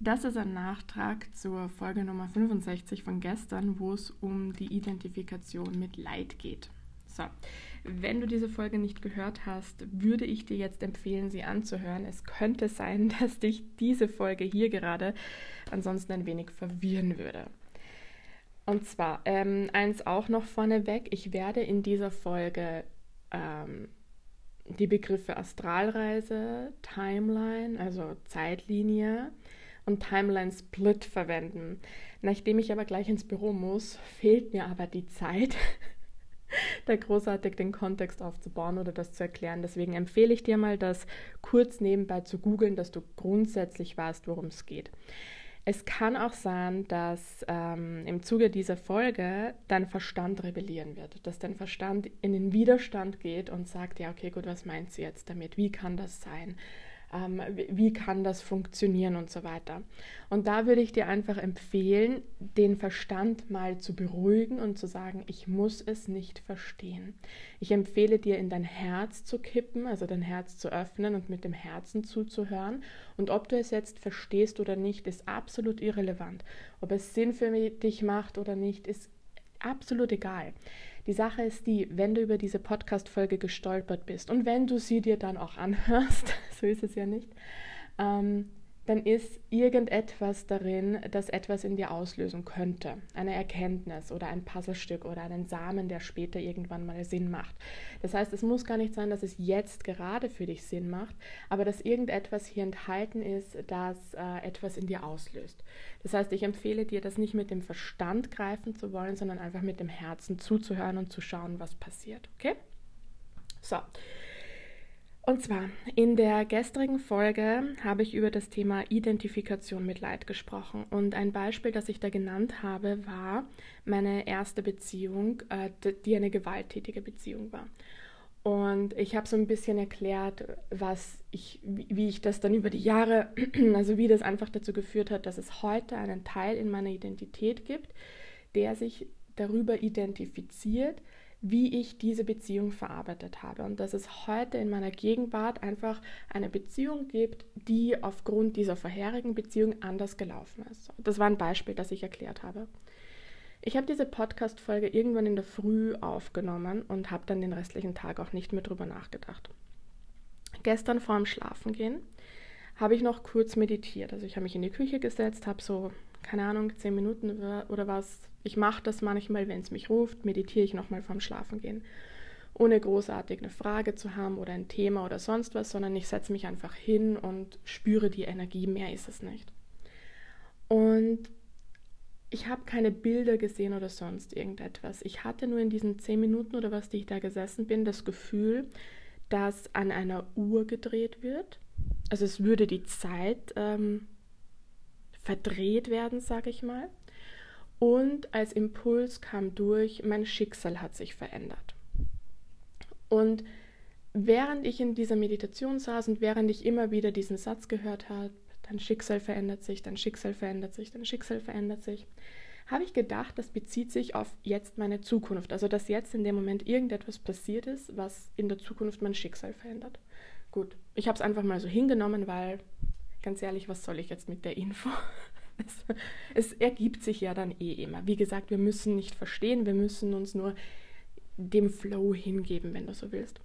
Das ist ein Nachtrag zur Folge Nummer 65 von gestern, wo es um die Identifikation mit Leid geht. So, wenn du diese Folge nicht gehört hast, würde ich dir jetzt empfehlen, sie anzuhören. Es könnte sein, dass dich diese Folge hier gerade ansonsten ein wenig verwirren würde. Und zwar, ähm, eins auch noch vorneweg, ich werde in dieser Folge ähm, die Begriffe Astralreise, Timeline, also Zeitlinie, und Timeline Split verwenden. Nachdem ich aber gleich ins Büro muss, fehlt mir aber die Zeit, da großartig den Kontext aufzubauen oder das zu erklären. Deswegen empfehle ich dir mal, das kurz nebenbei zu googeln, dass du grundsätzlich weißt, worum es geht. Es kann auch sein, dass ähm, im Zuge dieser Folge dein Verstand rebellieren wird, dass dein Verstand in den Widerstand geht und sagt, ja, okay, gut, was meinst du jetzt damit? Wie kann das sein? Ähm, wie kann das funktionieren und so weiter. Und da würde ich dir einfach empfehlen, den Verstand mal zu beruhigen und zu sagen, ich muss es nicht verstehen. Ich empfehle dir, in dein Herz zu kippen, also dein Herz zu öffnen und mit dem Herzen zuzuhören. Und ob du es jetzt verstehst oder nicht, ist absolut irrelevant. Ob es Sinn für dich macht oder nicht, ist absolut egal. Die Sache ist die, wenn du über diese Podcast-Folge gestolpert bist und wenn du sie dir dann auch anhörst, so ist es ja nicht, ähm, dann ist irgendetwas darin, das etwas in dir auslösen könnte. Eine Erkenntnis oder ein Puzzlestück oder einen Samen, der später irgendwann mal Sinn macht. Das heißt, es muss gar nicht sein, dass es jetzt gerade für dich Sinn macht, aber dass irgendetwas hier enthalten ist, das äh, etwas in dir auslöst. Das heißt, ich empfehle dir, das nicht mit dem Verstand greifen zu wollen, sondern einfach mit dem Herzen zuzuhören und zu schauen, was passiert. Okay? So. Und zwar, in der gestrigen Folge habe ich über das Thema Identifikation mit Leid gesprochen. Und ein Beispiel, das ich da genannt habe, war meine erste Beziehung, äh, die eine gewalttätige Beziehung war. Und ich habe so ein bisschen erklärt, was ich, wie ich das dann über die Jahre, also wie das einfach dazu geführt hat, dass es heute einen Teil in meiner Identität gibt, der sich darüber identifiziert, wie ich diese Beziehung verarbeitet habe und dass es heute in meiner Gegenwart einfach eine Beziehung gibt, die aufgrund dieser vorherigen Beziehung anders gelaufen ist. Das war ein Beispiel, das ich erklärt habe. Ich habe diese Podcast-Folge irgendwann in der Früh aufgenommen und habe dann den restlichen Tag auch nicht mehr drüber nachgedacht. Gestern vor dem Schlafengehen habe ich noch kurz meditiert. Also ich habe mich in die Küche gesetzt, habe so, keine Ahnung, zehn Minuten oder was ich mache das manchmal, wenn es mich ruft, meditiere ich nochmal vorm Schlafengehen. Ohne großartig eine Frage zu haben oder ein Thema oder sonst was, sondern ich setze mich einfach hin und spüre die Energie. Mehr ist es nicht. Und ich habe keine Bilder gesehen oder sonst irgendetwas. Ich hatte nur in diesen zehn Minuten oder was, die ich da gesessen bin, das Gefühl, dass an einer Uhr gedreht wird. Also es würde die Zeit ähm, verdreht werden, sage ich mal. Und als Impuls kam durch, mein Schicksal hat sich verändert. Und während ich in dieser Meditation saß und während ich immer wieder diesen Satz gehört habe, dein Schicksal verändert sich, dein Schicksal verändert sich, dein Schicksal verändert sich, habe ich gedacht, das bezieht sich auf jetzt meine Zukunft. Also dass jetzt in dem Moment irgendetwas passiert ist, was in der Zukunft mein Schicksal verändert. Gut, ich habe es einfach mal so hingenommen, weil ganz ehrlich, was soll ich jetzt mit der Info? Es, es ergibt sich ja dann eh immer. Wie gesagt, wir müssen nicht verstehen, wir müssen uns nur dem Flow hingeben, wenn du so willst.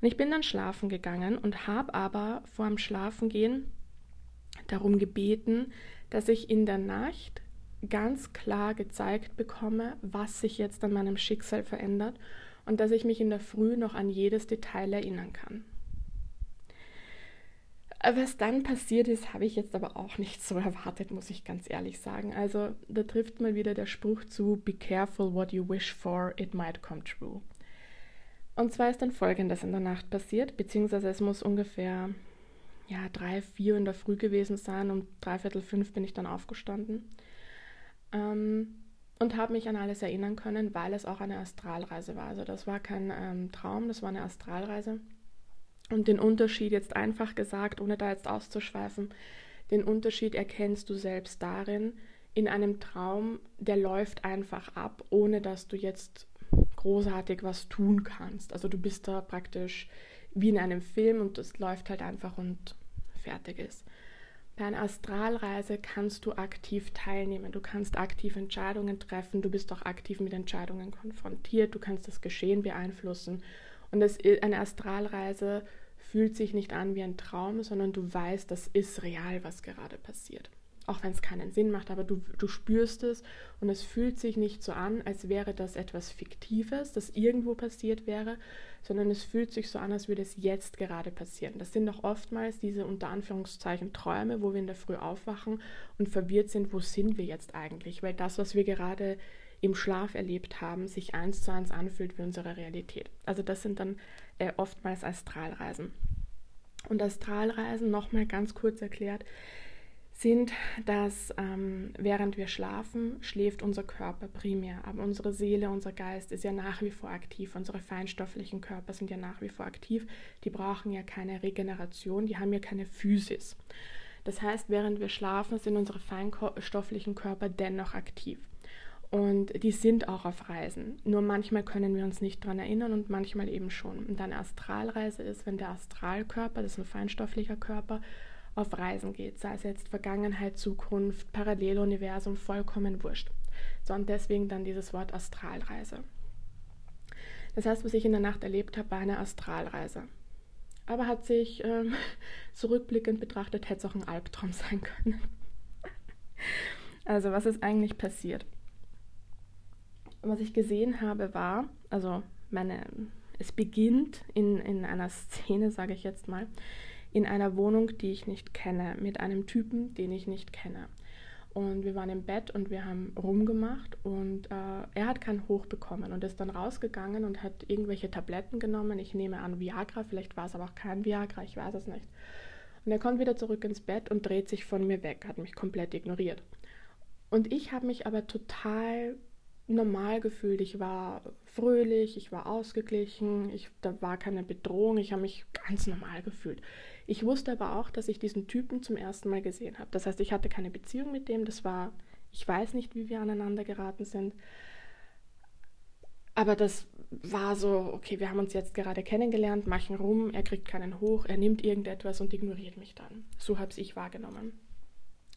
Und ich bin dann schlafen gegangen und habe aber vor dem Schlafengehen darum gebeten, dass ich in der Nacht ganz klar gezeigt bekomme, was sich jetzt an meinem Schicksal verändert und dass ich mich in der Früh noch an jedes Detail erinnern kann. Was dann passiert ist, habe ich jetzt aber auch nicht so erwartet, muss ich ganz ehrlich sagen. Also da trifft mal wieder der Spruch zu, Be careful what you wish for, it might come true. Und zwar ist dann Folgendes in der Nacht passiert, beziehungsweise es muss ungefähr ja, drei, vier in der Früh gewesen sein. Um dreiviertel fünf bin ich dann aufgestanden ähm, und habe mich an alles erinnern können, weil es auch eine Astralreise war. Also das war kein ähm, Traum, das war eine Astralreise. Und den Unterschied jetzt einfach gesagt, ohne da jetzt auszuschweifen, den Unterschied erkennst du selbst darin, in einem Traum, der läuft einfach ab, ohne dass du jetzt großartig was tun kannst. Also du bist da praktisch wie in einem Film und es läuft halt einfach und fertig ist. Bei einer Astralreise kannst du aktiv teilnehmen, du kannst aktiv Entscheidungen treffen, du bist auch aktiv mit Entscheidungen konfrontiert, du kannst das Geschehen beeinflussen. Und das, eine Astralreise fühlt sich nicht an wie ein Traum, sondern du weißt, das ist real, was gerade passiert auch wenn es keinen Sinn macht, aber du, du spürst es und es fühlt sich nicht so an, als wäre das etwas Fiktives, das irgendwo passiert wäre, sondern es fühlt sich so an, als würde es jetzt gerade passieren. Das sind auch oftmals diese unter Anführungszeichen Träume, wo wir in der Früh aufwachen und verwirrt sind, wo sind wir jetzt eigentlich, weil das, was wir gerade im Schlaf erlebt haben, sich eins zu eins anfühlt wie unsere Realität. Also das sind dann äh, oftmals Astralreisen. Und Astralreisen, nochmal ganz kurz erklärt, sind, dass ähm, während wir schlafen, schläft unser Körper primär, aber unsere Seele, unser Geist ist ja nach wie vor aktiv. Unsere feinstofflichen Körper sind ja nach wie vor aktiv. Die brauchen ja keine Regeneration, die haben ja keine Physis. Das heißt, während wir schlafen, sind unsere feinstofflichen Körper dennoch aktiv. Und die sind auch auf Reisen. Nur manchmal können wir uns nicht daran erinnern und manchmal eben schon. Und eine Astralreise ist, wenn der Astralkörper, das ist ein feinstofflicher Körper, auf Reisen geht, sei es jetzt Vergangenheit, Zukunft, Paralleluniversum, vollkommen wurscht. So, und deswegen dann dieses Wort Astralreise. Das heißt, was ich in der Nacht erlebt habe, war eine Astralreise. Aber hat sich ähm, zurückblickend betrachtet, hätte es auch ein Albtraum sein können. also, was ist eigentlich passiert? Was ich gesehen habe, war, also meine, es beginnt in, in einer Szene, sage ich jetzt mal, in einer Wohnung, die ich nicht kenne, mit einem Typen, den ich nicht kenne. Und wir waren im Bett und wir haben rumgemacht und äh, er hat keinen Hoch bekommen und ist dann rausgegangen und hat irgendwelche Tabletten genommen. Ich nehme an Viagra, vielleicht war es aber auch kein Viagra, ich weiß es nicht. Und er kommt wieder zurück ins Bett und dreht sich von mir weg, hat mich komplett ignoriert. Und ich habe mich aber total normal gefühlt. Ich war fröhlich, ich war ausgeglichen, ich, da war keine Bedrohung, ich habe mich ganz normal gefühlt. Ich wusste aber auch, dass ich diesen Typen zum ersten Mal gesehen habe. Das heißt, ich hatte keine Beziehung mit dem. Das war, ich weiß nicht, wie wir aneinander geraten sind. Aber das war so, okay, wir haben uns jetzt gerade kennengelernt, machen rum, er kriegt keinen hoch, er nimmt irgendetwas und ignoriert mich dann. So habe ich wahrgenommen.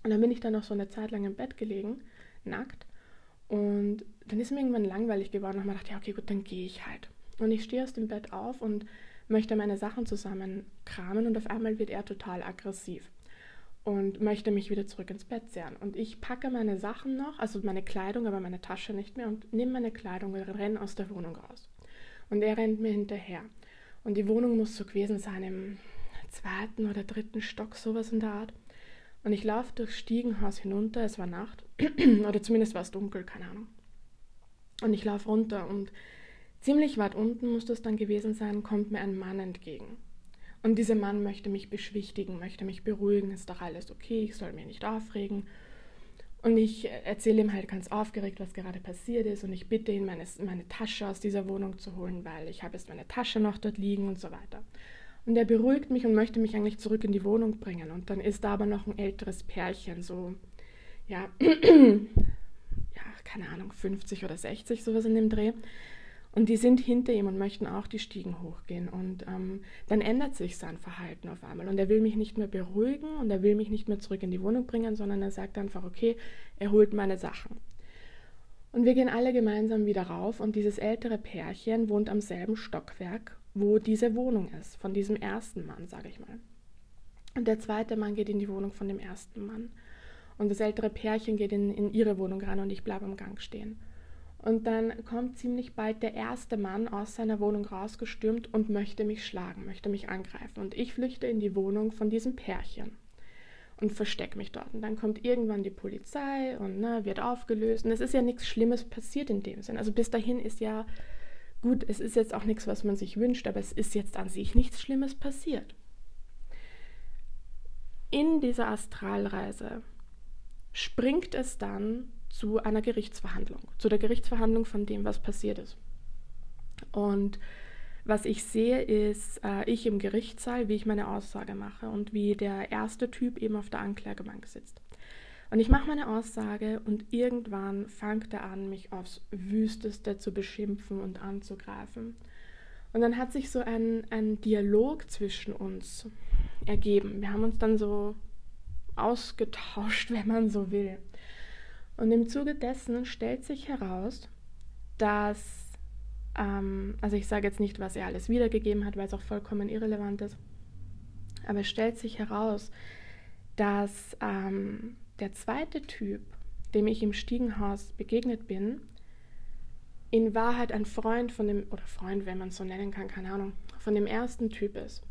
Und dann bin ich dann noch so eine Zeit lang im Bett gelegen, nackt. Und dann ist mir irgendwann langweilig geworden und ich dachte, ja, okay, gut, dann gehe ich halt. Und ich stehe aus dem Bett auf und möchte meine Sachen zusammenkramen und auf einmal wird er total aggressiv und möchte mich wieder zurück ins Bett zerren. Und ich packe meine Sachen noch, also meine Kleidung, aber meine Tasche nicht mehr und nehme meine Kleidung und renne aus der Wohnung raus. Und er rennt mir hinterher. Und die Wohnung muss so gewesen sein im zweiten oder dritten Stock, sowas in der Art. Und ich laufe durchs Stiegenhaus hinunter, es war Nacht, oder zumindest war es dunkel, keine Ahnung. Und ich laufe runter und Ziemlich weit unten muss das dann gewesen sein, kommt mir ein Mann entgegen. Und dieser Mann möchte mich beschwichtigen, möchte mich beruhigen, ist doch alles okay, ich soll mich nicht aufregen. Und ich erzähle ihm halt ganz aufgeregt, was gerade passiert ist und ich bitte ihn, meine, meine Tasche aus dieser Wohnung zu holen, weil ich habe jetzt meine Tasche noch dort liegen und so weiter. Und er beruhigt mich und möchte mich eigentlich zurück in die Wohnung bringen. Und dann ist da aber noch ein älteres Pärchen, so, ja, ja, keine Ahnung, 50 oder 60, sowas in dem Dreh. Und die sind hinter ihm und möchten auch die Stiegen hochgehen. Und ähm, dann ändert sich sein Verhalten auf einmal. Und er will mich nicht mehr beruhigen und er will mich nicht mehr zurück in die Wohnung bringen, sondern er sagt einfach, okay, er holt meine Sachen. Und wir gehen alle gemeinsam wieder rauf und dieses ältere Pärchen wohnt am selben Stockwerk, wo diese Wohnung ist, von diesem ersten Mann, sage ich mal. Und der zweite Mann geht in die Wohnung von dem ersten Mann. Und das ältere Pärchen geht in, in ihre Wohnung rein und ich bleibe am Gang stehen. Und dann kommt ziemlich bald der erste Mann aus seiner Wohnung rausgestürmt und möchte mich schlagen, möchte mich angreifen. Und ich flüchte in die Wohnung von diesem Pärchen und verstecke mich dort. Und dann kommt irgendwann die Polizei und ne, wird aufgelöst. Und es ist ja nichts Schlimmes passiert in dem Sinn. Also bis dahin ist ja gut, es ist jetzt auch nichts, was man sich wünscht, aber es ist jetzt an sich nichts Schlimmes passiert. In dieser Astralreise springt es dann zu einer Gerichtsverhandlung, zu der Gerichtsverhandlung von dem, was passiert ist. Und was ich sehe, ist äh, ich im Gerichtssaal, wie ich meine Aussage mache und wie der erste Typ eben auf der Anklagebank sitzt. Und ich mache meine Aussage und irgendwann fängt er an, mich aufs Wüsteste zu beschimpfen und anzugreifen. Und dann hat sich so ein, ein Dialog zwischen uns ergeben. Wir haben uns dann so ausgetauscht, wenn man so will. Und im Zuge dessen stellt sich heraus, dass, ähm, also ich sage jetzt nicht, was er alles wiedergegeben hat, weil es auch vollkommen irrelevant ist, aber es stellt sich heraus, dass ähm, der zweite Typ, dem ich im Stiegenhaus begegnet bin, in Wahrheit ein Freund von dem, oder Freund, wenn man es so nennen kann, keine Ahnung, von dem ersten Typ ist.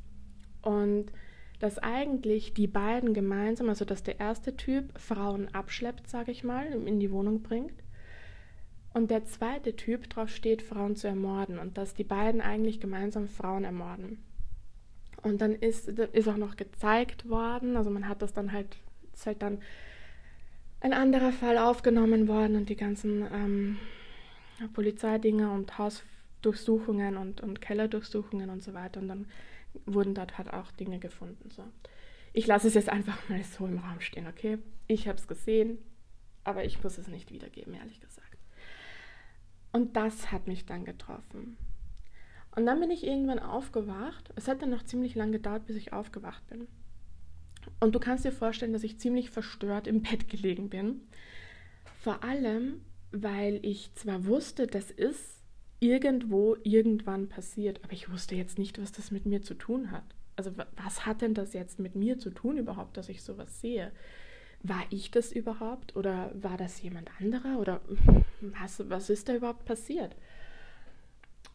Und dass eigentlich die beiden gemeinsam, also dass der erste Typ Frauen abschleppt, sage ich mal, in die Wohnung bringt und der zweite Typ drauf steht, Frauen zu ermorden und dass die beiden eigentlich gemeinsam Frauen ermorden. Und dann ist, ist auch noch gezeigt worden, also man hat das dann halt, ist halt dann ein anderer Fall aufgenommen worden und die ganzen ähm, Polizeidinge und Hausdurchsuchungen und, und Kellerdurchsuchungen und so weiter. Und dann wurden dort halt auch Dinge gefunden. So. Ich lasse es jetzt einfach mal so im Raum stehen, okay? Ich habe es gesehen, aber ich muss es nicht wiedergeben, ehrlich gesagt. Und das hat mich dann getroffen. Und dann bin ich irgendwann aufgewacht. Es hat dann noch ziemlich lang gedauert, bis ich aufgewacht bin. Und du kannst dir vorstellen, dass ich ziemlich verstört im Bett gelegen bin. Vor allem, weil ich zwar wusste, das ist irgendwo irgendwann passiert, aber ich wusste jetzt nicht, was das mit mir zu tun hat. Also was hat denn das jetzt mit mir zu tun überhaupt, dass ich sowas sehe? War ich das überhaupt oder war das jemand anderer oder was, was ist da überhaupt passiert?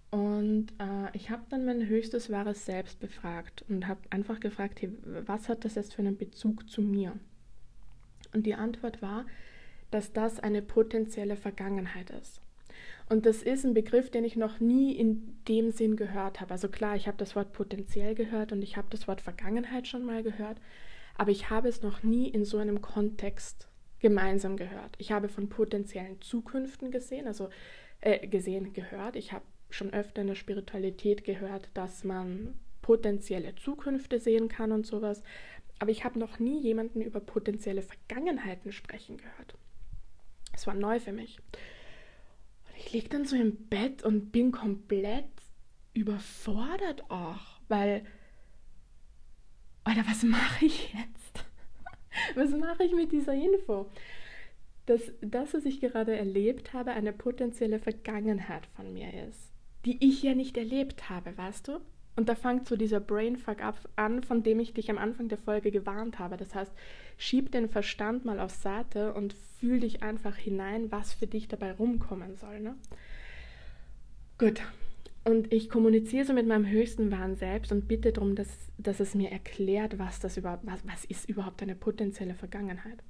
Und äh, ich habe dann mein höchstes wahres Selbst befragt und habe einfach gefragt, hey, was hat das jetzt für einen Bezug zu mir? Und die Antwort war, dass das eine potenzielle Vergangenheit ist. Und das ist ein Begriff, den ich noch nie in dem Sinn gehört habe. Also klar, ich habe das Wort potenziell gehört und ich habe das Wort Vergangenheit schon mal gehört, aber ich habe es noch nie in so einem Kontext gemeinsam gehört. Ich habe von potenziellen Zukünften gesehen, also äh, gesehen, gehört. Ich habe schon öfter in der Spiritualität gehört, dass man potenzielle Zukünfte sehen kann und sowas. Aber ich habe noch nie jemanden über potenzielle Vergangenheiten sprechen gehört. Es war neu für mich ich liege dann so im Bett und bin komplett überfordert auch, weil, Alter, was mache ich jetzt? was mache ich mit dieser Info? Dass das, was ich gerade erlebt habe, eine potenzielle Vergangenheit von mir ist, die ich ja nicht erlebt habe, weißt du? Und da fängt so dieser Brainfuck an, von dem ich dich am Anfang der Folge gewarnt habe. Das heißt, schieb den Verstand mal auf Seite und fühl dich einfach hinein, was für dich dabei rumkommen soll. Ne? Gut. Und ich kommuniziere so mit meinem höchsten Wahn selbst und bitte darum, dass, dass es mir erklärt, was das überhaupt, was, was ist überhaupt eine potenzielle Vergangenheit.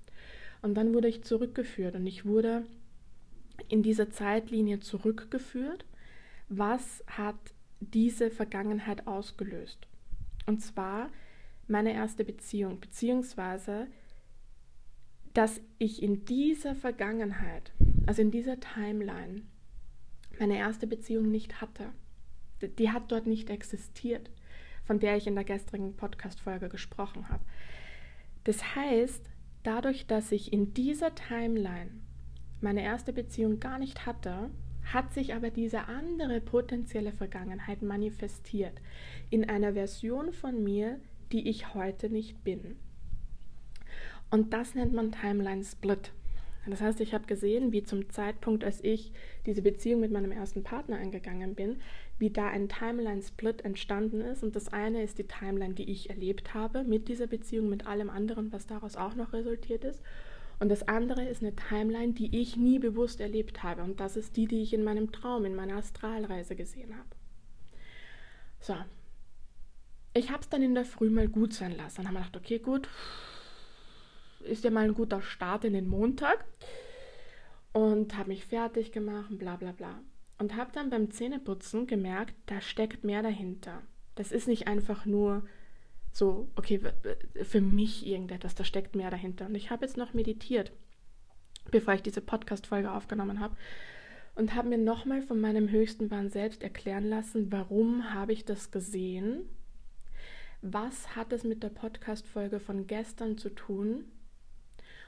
Und dann wurde ich zurückgeführt und ich wurde in dieser Zeitlinie zurückgeführt. Was hat diese Vergangenheit ausgelöst. Und zwar meine erste Beziehung, beziehungsweise, dass ich in dieser Vergangenheit, also in dieser Timeline, meine erste Beziehung nicht hatte. Die hat dort nicht existiert, von der ich in der gestrigen Podcast-Folge gesprochen habe. Das heißt, dadurch, dass ich in dieser Timeline meine erste Beziehung gar nicht hatte, hat sich aber diese andere potenzielle Vergangenheit manifestiert in einer Version von mir, die ich heute nicht bin. Und das nennt man Timeline Split. Das heißt, ich habe gesehen, wie zum Zeitpunkt, als ich diese Beziehung mit meinem ersten Partner eingegangen bin, wie da ein Timeline Split entstanden ist. Und das eine ist die Timeline, die ich erlebt habe mit dieser Beziehung, mit allem anderen, was daraus auch noch resultiert ist. Und das andere ist eine Timeline, die ich nie bewusst erlebt habe. Und das ist die, die ich in meinem Traum, in meiner Astralreise gesehen habe. So. Ich habe es dann in der Früh mal gut sein lassen. Dann haben wir gedacht, okay, gut, ist ja mal ein guter Start in den Montag. Und habe mich fertig gemacht, bla bla bla. Und habe dann beim Zähneputzen gemerkt, da steckt mehr dahinter. Das ist nicht einfach nur so, okay, für mich irgendetwas, da steckt mehr dahinter. Und ich habe jetzt noch meditiert, bevor ich diese Podcast-Folge aufgenommen habe und habe mir nochmal von meinem höchsten Wahn selbst erklären lassen, warum habe ich das gesehen? Was hat es mit der Podcast-Folge von gestern zu tun?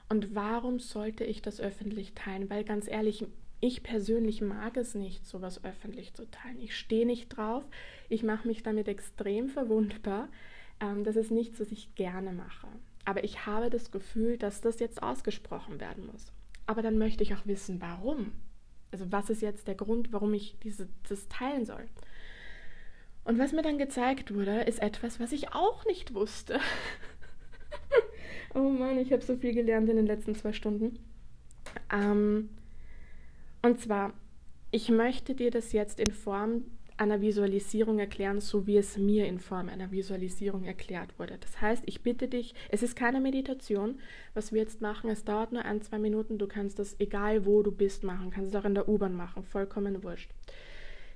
Und warum sollte ich das öffentlich teilen? Weil ganz ehrlich, ich persönlich mag es nicht, sowas öffentlich zu teilen. Ich stehe nicht drauf. Ich mache mich damit extrem verwundbar. Ähm, das ist nichts, was ich gerne mache. aber ich habe das Gefühl, dass das jetzt ausgesprochen werden muss. Aber dann möchte ich auch wissen, warum. Also was ist jetzt der Grund, warum ich diese, das teilen soll? Und was mir dann gezeigt wurde, ist etwas, was ich auch nicht wusste. oh Mann, ich habe so viel gelernt in den letzten zwei Stunden. Ähm, und zwar, ich möchte dir das jetzt in Form einer Visualisierung erklären, so wie es mir in Form einer Visualisierung erklärt wurde. Das heißt, ich bitte dich, es ist keine Meditation, was wir jetzt machen. Es dauert nur ein, zwei Minuten. Du kannst das, egal wo du bist, machen. Kannst es auch in der U-Bahn machen. Vollkommen wurscht.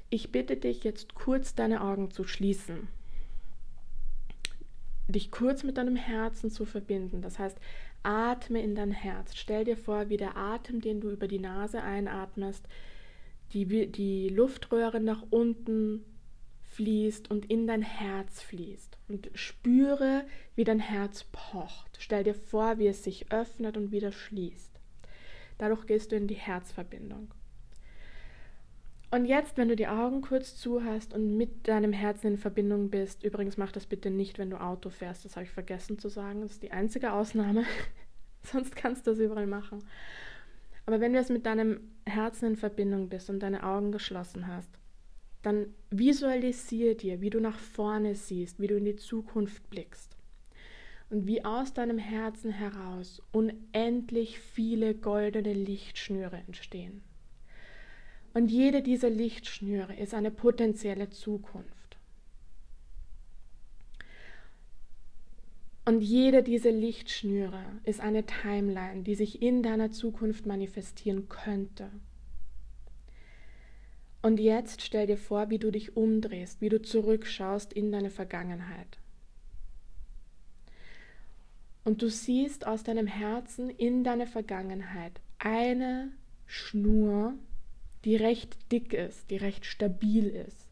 Ich bitte dich jetzt kurz deine Augen zu schließen. Dich kurz mit deinem Herzen zu verbinden. Das heißt, atme in dein Herz. Stell dir vor, wie der Atem, den du über die Nase einatmest, die, die Luftröhre nach unten fließt und in dein Herz fließt. Und spüre, wie dein Herz pocht. Stell dir vor, wie es sich öffnet und wieder schließt. Dadurch gehst du in die Herzverbindung. Und jetzt, wenn du die Augen kurz zu hast und mit deinem Herzen in Verbindung bist, übrigens mach das bitte nicht, wenn du Auto fährst, das habe ich vergessen zu sagen, das ist die einzige Ausnahme, sonst kannst du das überall machen. Aber wenn du jetzt mit deinem Herzen in Verbindung bist und deine Augen geschlossen hast, dann visualisiere dir, wie du nach vorne siehst, wie du in die Zukunft blickst und wie aus deinem Herzen heraus unendlich viele goldene Lichtschnüre entstehen. Und jede dieser Lichtschnüre ist eine potenzielle Zukunft. Und jede dieser Lichtschnüre ist eine Timeline, die sich in deiner Zukunft manifestieren könnte. Und jetzt stell dir vor, wie du dich umdrehst, wie du zurückschaust in deine Vergangenheit. Und du siehst aus deinem Herzen in deine Vergangenheit eine Schnur, die recht dick ist, die recht stabil ist.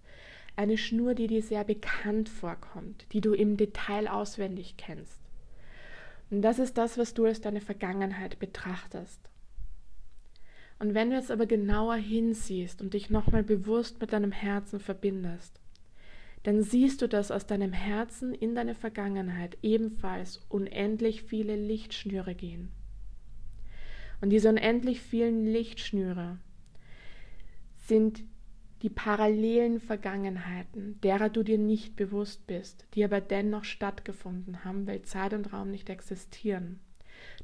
Eine Schnur, die dir sehr bekannt vorkommt, die du im Detail auswendig kennst. Und das ist das, was du als deine Vergangenheit betrachtest. Und wenn du jetzt aber genauer hinsiehst und dich nochmal bewusst mit deinem Herzen verbindest, dann siehst du, dass aus deinem Herzen in deine Vergangenheit ebenfalls unendlich viele Lichtschnüre gehen. Und diese unendlich vielen Lichtschnüre sind die parallelen Vergangenheiten, derer du dir nicht bewusst bist, die aber dennoch stattgefunden haben, weil Zeit und Raum nicht existieren.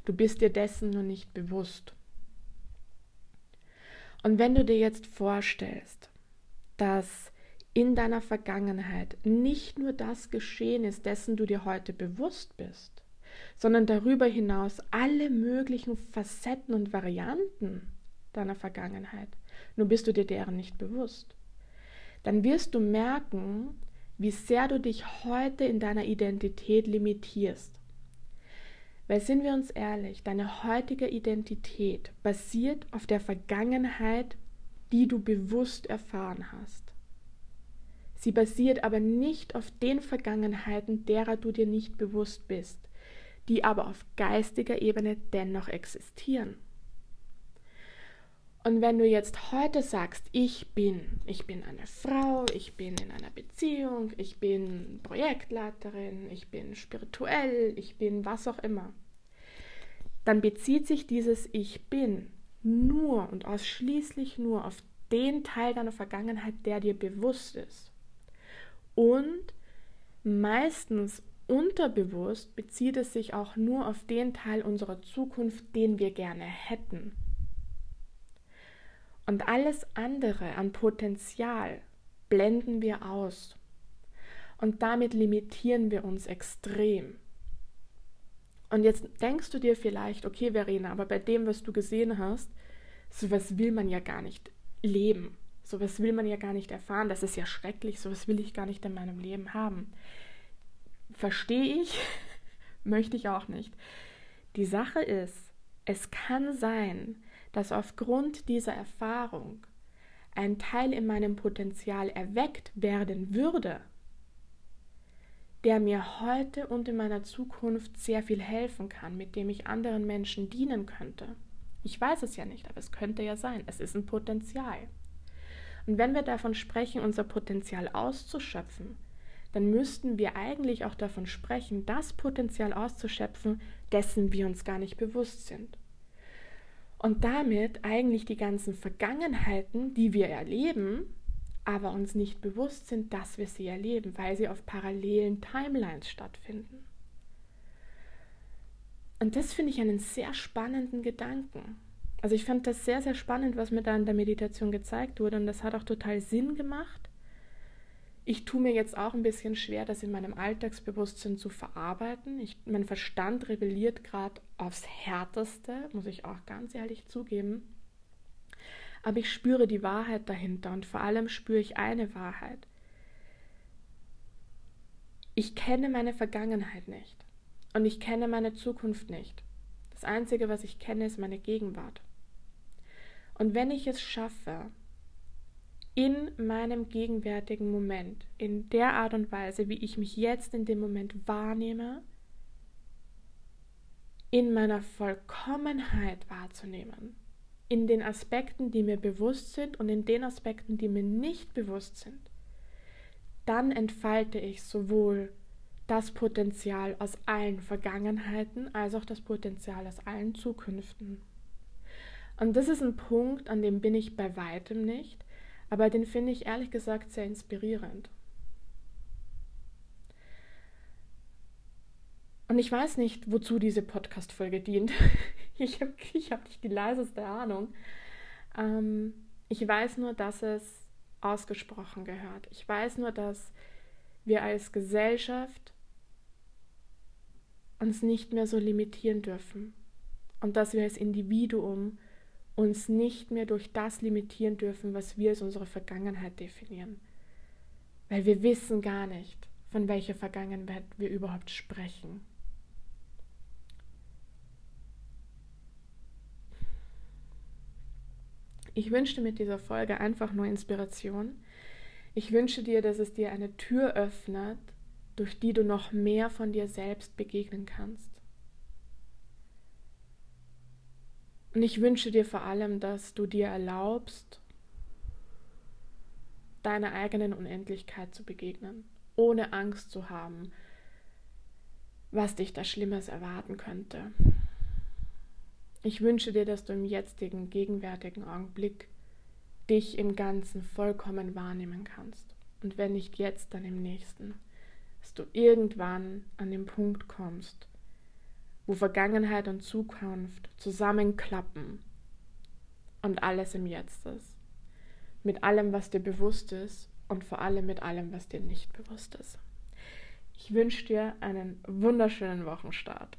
Du bist dir dessen nur nicht bewusst. Und wenn du dir jetzt vorstellst, dass in deiner Vergangenheit nicht nur das geschehen ist, dessen du dir heute bewusst bist, sondern darüber hinaus alle möglichen Facetten und Varianten deiner Vergangenheit, nur bist du dir deren nicht bewusst. Dann wirst du merken, wie sehr du dich heute in deiner Identität limitierst. Weil sind wir uns ehrlich, deine heutige Identität basiert auf der Vergangenheit, die du bewusst erfahren hast. Sie basiert aber nicht auf den Vergangenheiten, derer du dir nicht bewusst bist, die aber auf geistiger Ebene dennoch existieren. Und wenn du jetzt heute sagst, ich bin, ich bin eine Frau, ich bin in einer Beziehung, ich bin Projektleiterin, ich bin spirituell, ich bin was auch immer, dann bezieht sich dieses Ich bin nur und ausschließlich nur auf den Teil deiner Vergangenheit, der dir bewusst ist. Und meistens unterbewusst bezieht es sich auch nur auf den Teil unserer Zukunft, den wir gerne hätten. Und alles andere an Potenzial blenden wir aus. Und damit limitieren wir uns extrem. Und jetzt denkst du dir vielleicht, okay, Verena, aber bei dem, was du gesehen hast, sowas will man ja gar nicht leben. Sowas will man ja gar nicht erfahren. Das ist ja schrecklich. Sowas will ich gar nicht in meinem Leben haben. Verstehe ich, möchte ich auch nicht. Die Sache ist, es kann sein, dass aufgrund dieser Erfahrung ein Teil in meinem Potenzial erweckt werden würde, der mir heute und in meiner Zukunft sehr viel helfen kann, mit dem ich anderen Menschen dienen könnte. Ich weiß es ja nicht, aber es könnte ja sein. Es ist ein Potenzial. Und wenn wir davon sprechen, unser Potenzial auszuschöpfen, dann müssten wir eigentlich auch davon sprechen, das Potenzial auszuschöpfen, dessen wir uns gar nicht bewusst sind. Und damit eigentlich die ganzen Vergangenheiten, die wir erleben, aber uns nicht bewusst sind, dass wir sie erleben, weil sie auf parallelen Timelines stattfinden. Und das finde ich einen sehr spannenden Gedanken. Also ich fand das sehr, sehr spannend, was mir da in der Meditation gezeigt wurde und das hat auch total Sinn gemacht. Ich tue mir jetzt auch ein bisschen schwer, das in meinem Alltagsbewusstsein zu verarbeiten. Ich, mein Verstand rebelliert gerade aufs Härteste, muss ich auch ganz ehrlich zugeben. Aber ich spüre die Wahrheit dahinter und vor allem spüre ich eine Wahrheit. Ich kenne meine Vergangenheit nicht und ich kenne meine Zukunft nicht. Das Einzige, was ich kenne, ist meine Gegenwart. Und wenn ich es schaffe, in meinem gegenwärtigen Moment, in der Art und Weise, wie ich mich jetzt in dem Moment wahrnehme, in meiner Vollkommenheit wahrzunehmen, in den Aspekten, die mir bewusst sind und in den Aspekten, die mir nicht bewusst sind, dann entfalte ich sowohl das Potenzial aus allen Vergangenheiten als auch das Potenzial aus allen Zukünften. Und das ist ein Punkt, an dem bin ich bei weitem nicht, aber den finde ich ehrlich gesagt sehr inspirierend. Und ich weiß nicht, wozu diese Podcast-Folge dient. ich habe ich hab nicht die leiseste Ahnung. Ähm, ich weiß nur, dass es ausgesprochen gehört. Ich weiß nur, dass wir als Gesellschaft uns nicht mehr so limitieren dürfen und dass wir als Individuum uns nicht mehr durch das limitieren dürfen, was wir als unsere Vergangenheit definieren. Weil wir wissen gar nicht, von welcher Vergangenheit wir überhaupt sprechen. Ich wünsche mit dieser Folge einfach nur Inspiration. Ich wünsche dir, dass es dir eine Tür öffnet, durch die du noch mehr von dir selbst begegnen kannst. Und ich wünsche dir vor allem, dass du dir erlaubst, deiner eigenen Unendlichkeit zu begegnen, ohne Angst zu haben, was dich da Schlimmes erwarten könnte. Ich wünsche dir, dass du im jetzigen, gegenwärtigen Augenblick dich im Ganzen vollkommen wahrnehmen kannst. Und wenn nicht jetzt, dann im nächsten. Dass du irgendwann an den Punkt kommst, wo Vergangenheit und Zukunft zusammenklappen und alles im Jetzt ist. Mit allem, was dir bewusst ist und vor allem mit allem, was dir nicht bewusst ist. Ich wünsche dir einen wunderschönen Wochenstart.